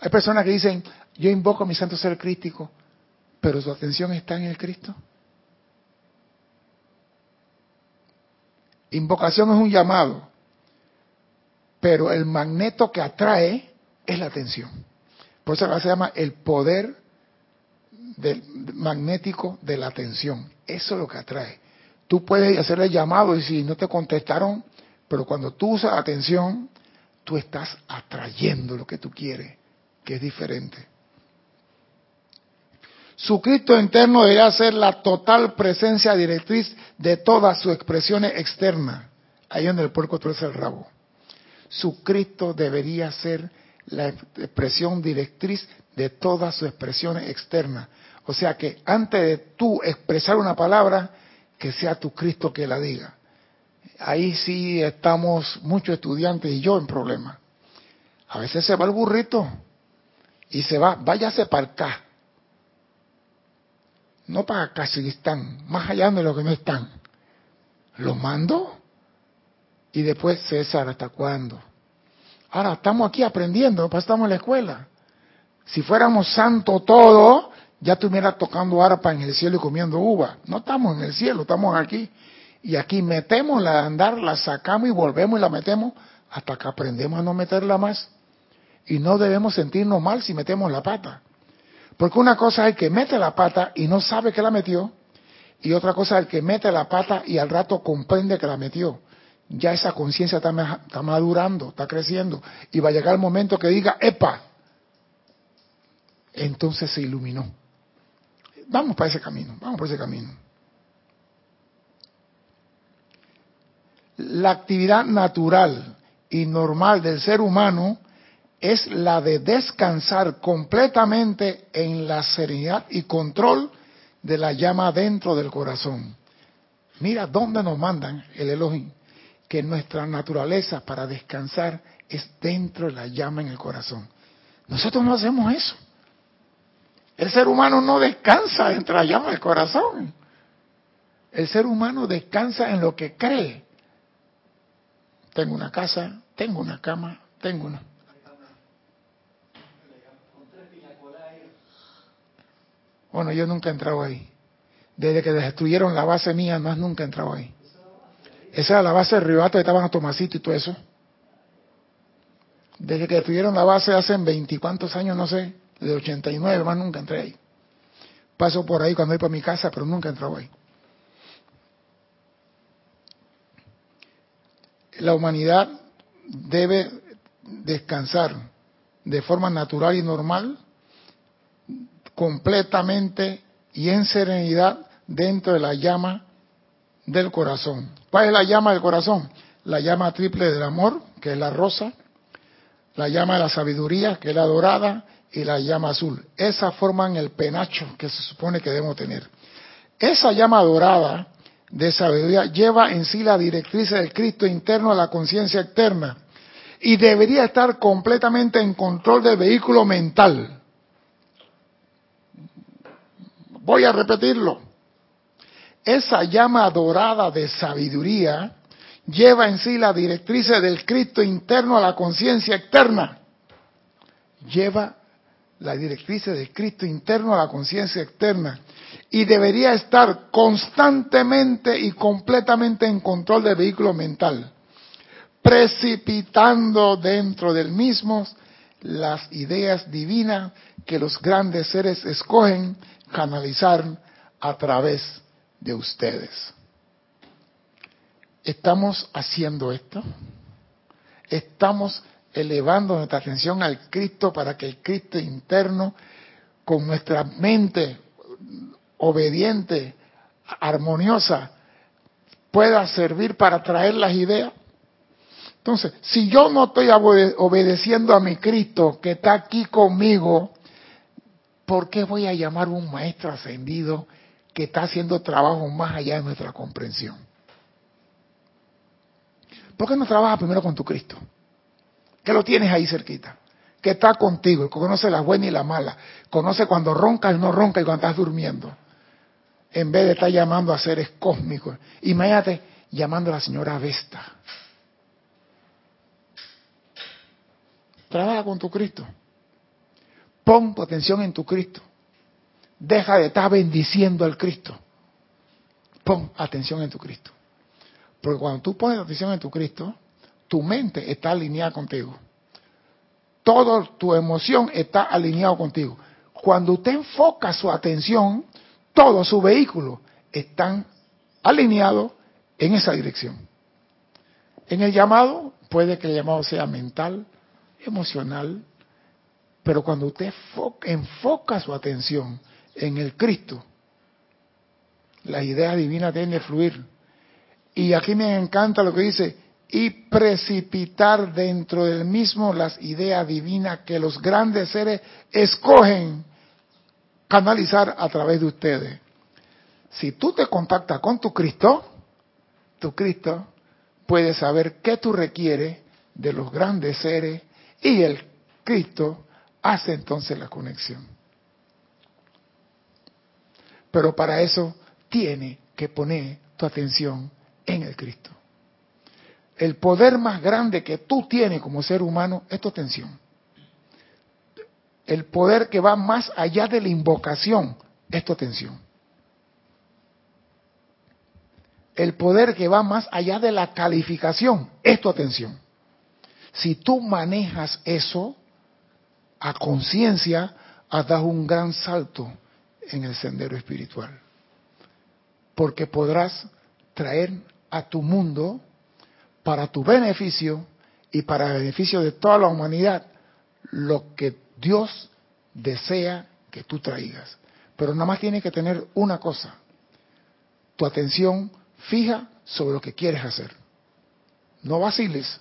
Hay personas que dicen, yo invoco a mi santo ser crístico, pero su atención está en el Cristo. Invocación es un llamado, pero el magneto que atrae es la atención. Por eso se llama el poder magnético de la atención. Eso es lo que atrae. Tú puedes hacer el llamado y si no te contestaron, pero cuando tú usas atención, tú estás atrayendo lo que tú quieres, que es diferente. Su Cristo interno debería ser la total presencia directriz de todas sus expresiones externas. Ahí donde el puerco tuerce el rabo. Su Cristo debería ser la expresión directriz de todas sus expresiones externas. O sea que antes de tú expresar una palabra, que sea tu Cristo que la diga. Ahí sí estamos muchos estudiantes y yo en problema. A veces se va el burrito y se va, váyase para acá no para Kazajistán, más allá de lo que no están. Lo mando y después César, ¿hasta cuándo? Ahora estamos aquí aprendiendo, pues estamos en la escuela. Si fuéramos santo todo, ya estuviera tocando arpa en el cielo y comiendo uva. No estamos en el cielo, estamos aquí. Y aquí metemos la andar, la sacamos y volvemos y la metemos hasta que aprendemos a no meterla más. Y no debemos sentirnos mal si metemos la pata. Porque una cosa es el que mete la pata y no sabe que la metió, y otra cosa es el que mete la pata y al rato comprende que la metió. Ya esa conciencia está, madurando, está creciendo, y va a llegar el momento que diga, ¡epa! Entonces se iluminó. Vamos para ese camino, vamos por ese camino. La actividad natural y normal del ser humano es la de descansar completamente en la serenidad y control de la llama dentro del corazón. Mira dónde nos mandan el Elohim, que nuestra naturaleza para descansar es dentro de la llama en el corazón. Nosotros no hacemos eso. El ser humano no descansa dentro de la llama del corazón. El ser humano descansa en lo que cree. Tengo una casa, tengo una cama, tengo una... Bueno, yo nunca he entrado ahí. Desde que destruyeron la base mía, más nunca he entrado ahí. Esa era la base de Ribato, estaban a Tomasito y todo eso. Desde que destruyeron la base hace veinticuantos años, no sé, de 89, más nunca entré ahí. Paso por ahí cuando voy para mi casa, pero nunca entrado ahí. La humanidad debe descansar de forma natural y normal completamente y en serenidad dentro de la llama del corazón. ¿Cuál es la llama del corazón? La llama triple del amor, que es la rosa, la llama de la sabiduría, que es la dorada, y la llama azul. Esas forman el penacho que se supone que debemos tener. Esa llama dorada de sabiduría lleva en sí la directriz del Cristo interno a la conciencia externa y debería estar completamente en control del vehículo mental Voy a repetirlo. Esa llama dorada de sabiduría lleva en sí la directriz del Cristo interno a la conciencia externa. Lleva la directriz de Cristo interno a la conciencia externa y debería estar constantemente y completamente en control del vehículo mental, precipitando dentro del mismo las ideas divinas que los grandes seres escogen canalizar a través de ustedes. ¿Estamos haciendo esto? ¿Estamos elevando nuestra atención al Cristo para que el Cristo interno, con nuestra mente obediente, armoniosa, pueda servir para traer las ideas? Entonces, si yo no estoy obedeciendo a mi Cristo que está aquí conmigo, ¿por qué voy a llamar un maestro ascendido que está haciendo trabajo más allá de nuestra comprensión? ¿Por qué no trabajas primero con tu Cristo? Que lo tienes ahí cerquita, que está contigo, que conoce la buena y la mala, conoce cuando ronca y no ronca y cuando estás durmiendo, en vez de estar llamando a seres cósmicos. Imagínate llamando a la señora Vesta. Trabaja con tu Cristo. Pon tu atención en tu Cristo. Deja de estar bendiciendo al Cristo. Pon atención en tu Cristo. Porque cuando tú pones atención en tu Cristo, tu mente está alineada contigo. Toda tu emoción está alineado contigo. Cuando usted enfoca su atención, todo su vehículo están alineados en esa dirección. En el llamado, puede que el llamado sea mental, emocional, pero cuando usted enfoca su atención en el Cristo, la idea divina tiene que fluir. Y aquí me encanta lo que dice, y precipitar dentro del mismo las ideas divinas que los grandes seres escogen canalizar a través de ustedes. Si tú te contactas con tu Cristo, tu Cristo puede saber qué tú requieres de los grandes seres y el Cristo hace entonces la conexión. Pero para eso tiene que poner tu atención en el Cristo. El poder más grande que tú tienes como ser humano es tu atención. El poder que va más allá de la invocación es tu atención. El poder que va más allá de la calificación es tu atención. Si tú manejas eso a conciencia, has dado un gran salto en el sendero espiritual. Porque podrás traer a tu mundo para tu beneficio y para el beneficio de toda la humanidad lo que Dios desea que tú traigas. Pero nada más tienes que tener una cosa, tu atención fija sobre lo que quieres hacer. No vaciles,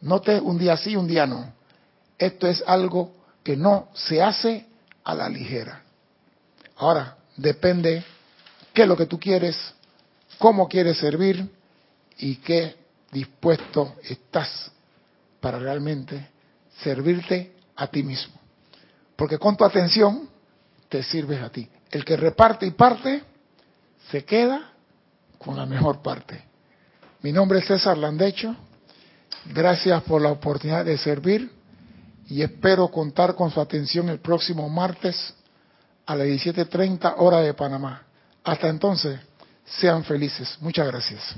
no te un día sí, un día no. Esto es algo que no se hace a la ligera. Ahora, depende qué es lo que tú quieres, cómo quieres servir y qué dispuesto estás para realmente servirte a ti mismo. Porque con tu atención te sirves a ti. El que reparte y parte se queda con la mejor parte. Mi nombre es César Landecho. Gracias por la oportunidad de servir y espero contar con su atención el próximo martes a las 17.30 hora de Panamá. Hasta entonces, sean felices. Muchas gracias.